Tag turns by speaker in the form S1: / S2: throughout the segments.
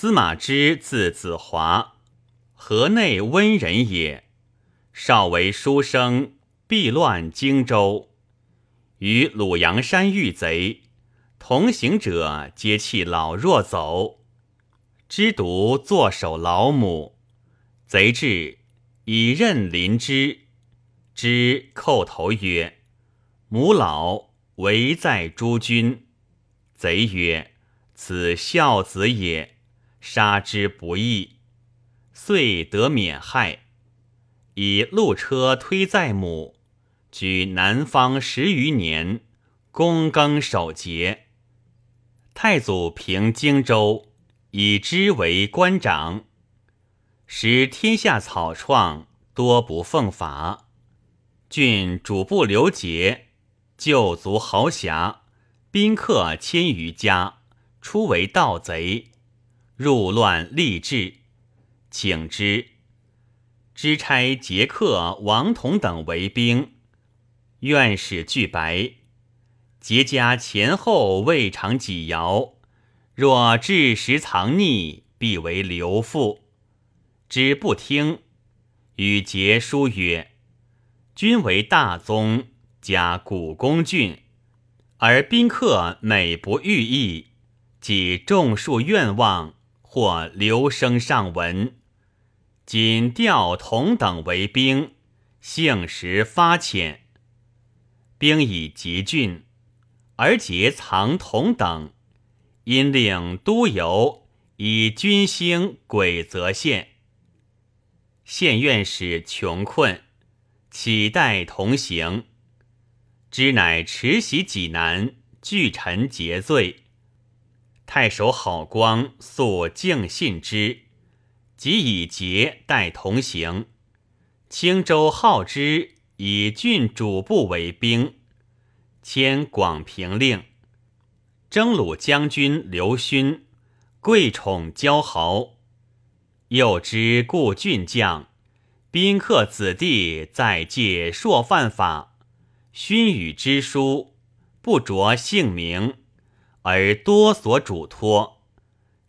S1: 司马之字子华，河内温人也。少为书生，避乱荆州，与鲁阳山遇贼，同行者皆弃老弱走。知独坐守老母，贼至，以刃临之。之叩头曰：“母老，唯在诸君。”贼曰：“此孝子也。”杀之不易，遂得免害。以路车推载母，居南方十余年，躬耕守节。太祖平荆州，以之为官长，使天下草创，多不奉法。郡主不留节，旧族豪侠，宾客千余家，初为盗贼。入乱立志，请之。知差杰克、王同等为兵。院使俱白，节家前后未尝几爻。若至时藏匿，必为刘父。之不听，与杰书曰：“君为大宗，加古公郡，而宾客每不遇意，即众数愿望。”或留声上闻，仅调同等为兵，幸时发遣。兵以急郡，而节藏同等，因令都邮以军兴鬼则县。县院使穷困，乞待同行，知乃持袭济南，拒臣节罪。太守郝光素敬信之，即以节代同行。青州好之，以郡主簿为兵，迁广平令。征虏将军刘勋，贵宠骄豪。又知故郡将，宾客子弟在借朔犯法，勋与之书，不着姓名。而多所嘱托，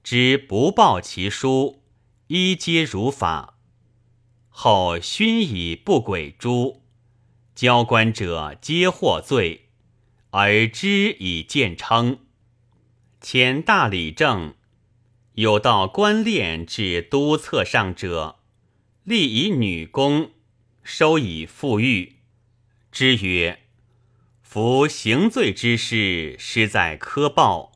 S1: 知不报其书，一皆如法。后勋以不轨诛，交官者皆获罪，而知以见称。遣大理正，有道官练至都策上者，立以女工，收以富裕。之曰。夫行罪之事，实在苛暴。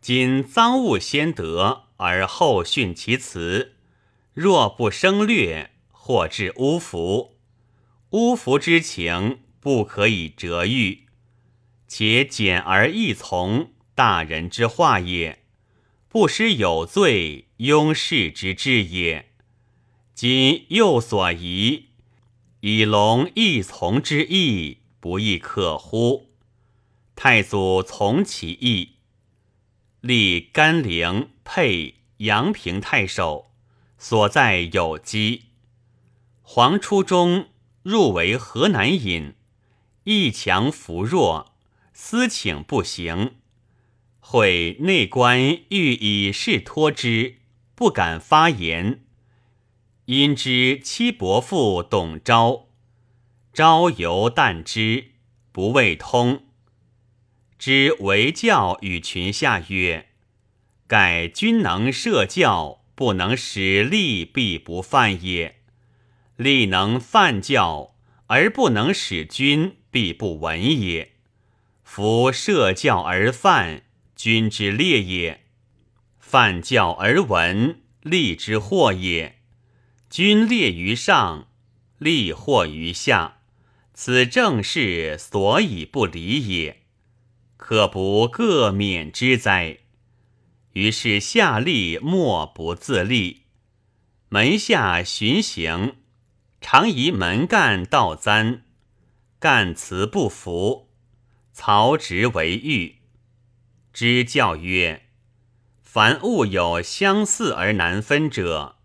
S1: 今赃物先得，而后训其辞。若不生略，或致污服。污服之情，不可以折喻。且简而易从，大人之话也。不失有罪，庸事之志也。今又所疑，以龙易从之意。不亦可乎？太祖从其意，立甘陵、沛、阳平太守，所在有机。黄初中入为河南尹，义强扶弱，私请不行。会内官欲以事托之，不敢发言。因知其伯父董昭。朝犹旦之，不未通。知为教与群下曰：“盖君能设教，不能使吏，必不犯也；吏能犯教，而不能使君，必不闻也。夫设教而犯，君之烈也；犯教而闻，利之祸也。君烈于上，利祸于下。”此正是所以不离也，可不各免之哉？于是下吏莫不自立，门下巡行，常以门干道簪，干辞不服，曹植为狱。之教曰：凡物有相似而难分者，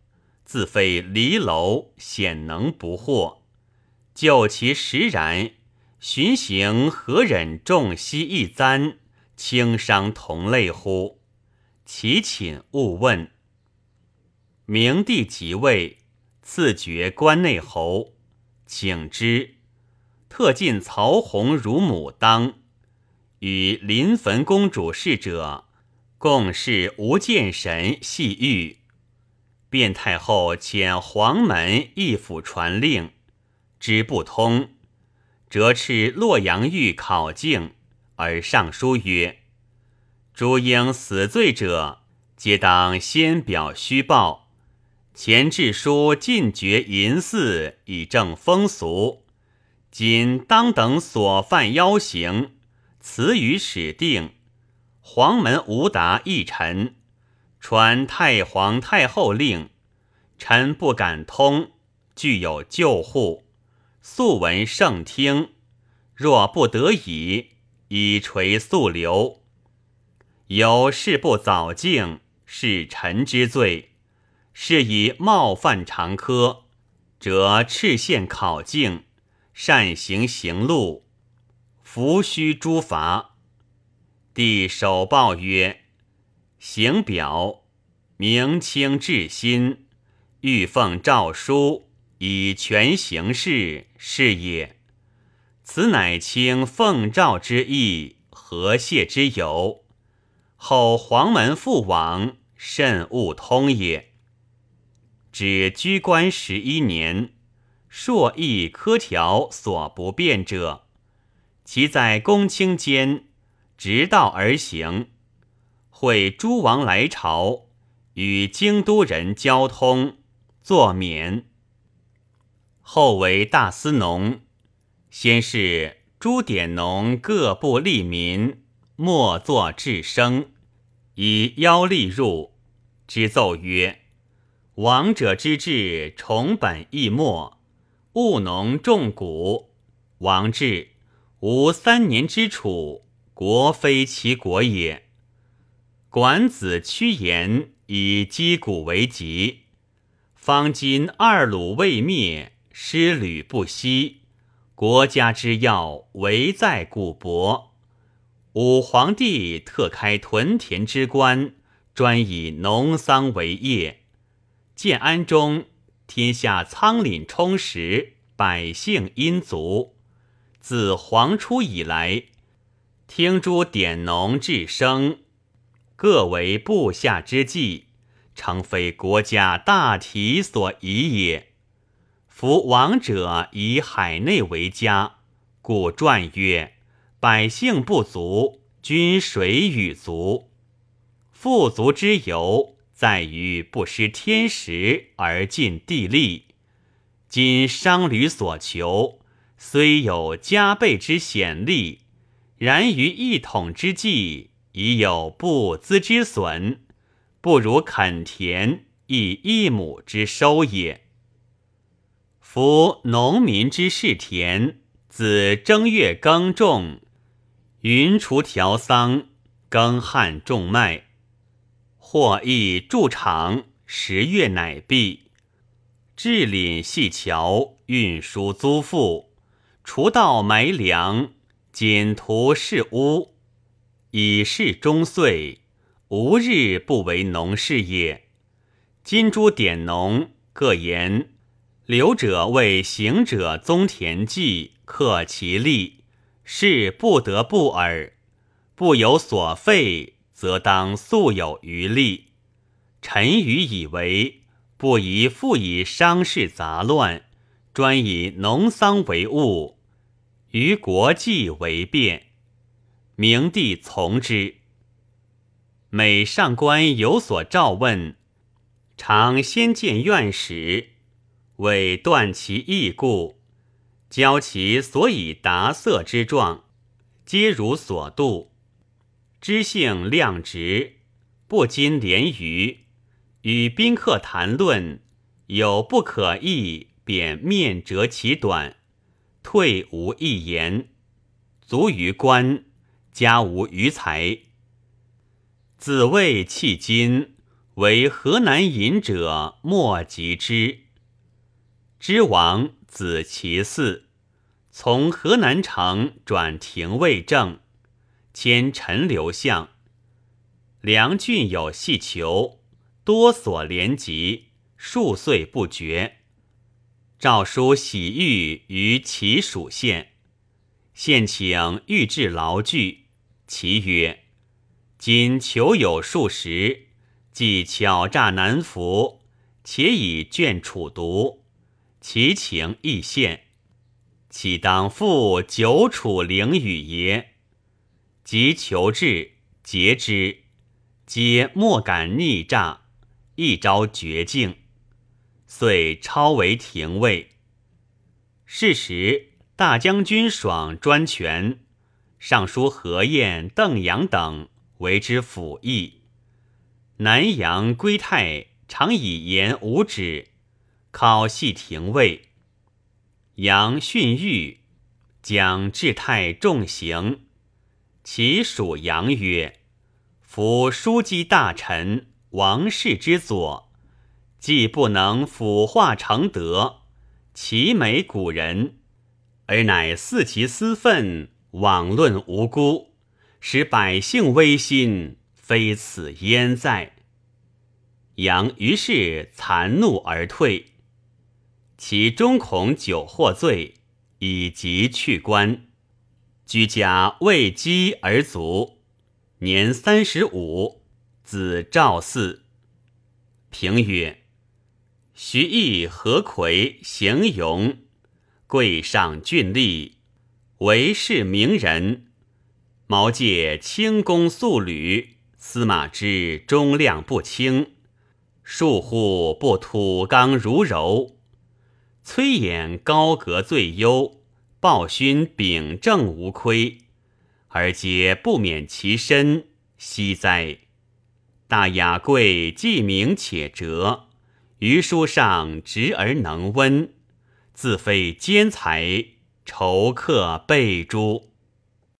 S1: 自非离楼，显能不惑。就其实然，巡行何忍重息一簪，轻伤同类乎？其寝勿问。明帝即位，赐爵关内侯，请之，特进曹洪如母当，与临汾公主侍者，共侍无见神细玉。卞太后遣黄门一府传令，知不通，折斥洛阳狱考境，而上书曰：“诸应死罪者，皆当先表虚报。前致书禁绝淫祀，以正风俗。今当等所犯妖行，辞于始定。黄门无达一臣。”传太皇太后令，臣不敢通，具有救护，素闻圣听。若不得已，以垂素流。有事不早敬，是臣之罪；是以冒犯常科，则赤县考敬，善行刑路，伏须诛罚。帝首报曰。行表，明清至新，欲奉诏书以全形事，是也。此乃清奉诏之意，和谢之由。后黄门父王甚勿通也。指居官十一年，硕议科条所不变者，其在公卿间，直道而行。会诸王来朝，与京都人交通，作免。后为大司农，先是诸典农各部利民，莫作至生，以邀吏入，之奏曰：“王者之治，崇本易末，务农重谷。王志无三年之储，国非其国也。”管子屈言以击鼓为急，方今二鲁未灭，师履不息，国家之要唯在古伯。武皇帝特开屯田之官，专以农桑为业。建安中，天下仓廪充实，百姓殷足。自皇初以来，听诸典农治生。各为部下之计，诚非国家大体所宜也。夫王者以海内为家，故传曰：“百姓不足，君水与足。”富足之由，在于不失天时而尽地利。今商旅所求，虽有加倍之显利，然于一统之际。已有不资之损，不如垦田以一亩之收也。夫农民之事田，子正月耕种，云锄调桑，耕旱种麦，或亦筑场，十月乃毕。治廪细桥，运输租赋，除稻埋粮，剪涂是屋。以是终岁，无日不为农事也。今诸典农各言，留者为行者宗田忌，克其利，是不得不耳。不有所废，则当素有余力。臣愚以为，不宜复以商事杂乱，专以农桑为务，于国计为变。明帝从之。每上官有所召问，常先见院使，为断其义故，教其所以达色之状，皆如所度。知性量直，不禁廉于与宾客谈论，有不可议，便面折其短，退无一言，足于官。家无余财，子谓迄今为河南隐者莫及之。知王子其嗣，从河南城转廷尉正，迁陈留相。梁郡有细求，多所连集，数岁不绝。诏书喜谕于其属县，县请御制牢具。其曰：“今求有数十，既巧诈难服，且以卷楚毒，其情亦现，岂当复久处凌雨耶？”即求至，节之，皆莫敢逆诈，一朝绝境。遂超为廷尉。是时，大将军爽专权，尚书何晏、邓阳等为之辅议。南阳归泰常以言无止，考系廷尉。杨训谕，将至泰重刑。其属杨曰：“夫枢机大臣，王室之左。”既不能腐化成德，其美古人，而乃肆其私愤，妄论无辜，使百姓危心，非此焉在？杨于是惭怒而退。其中恐酒获罪，以及去官，居家未饥而卒，年三十五，子赵嗣。平曰。徐毅、何魁、行勇，贵上俊丽，为世名人。毛玠轻弓素履，司马之忠亮不轻。庶户不土刚如柔。崔琰高阁最优，鲍勋秉政无亏，而皆不免其身，惜哉！大雅贵既明且哲。于书上直而能温，自非奸才，仇客备诛。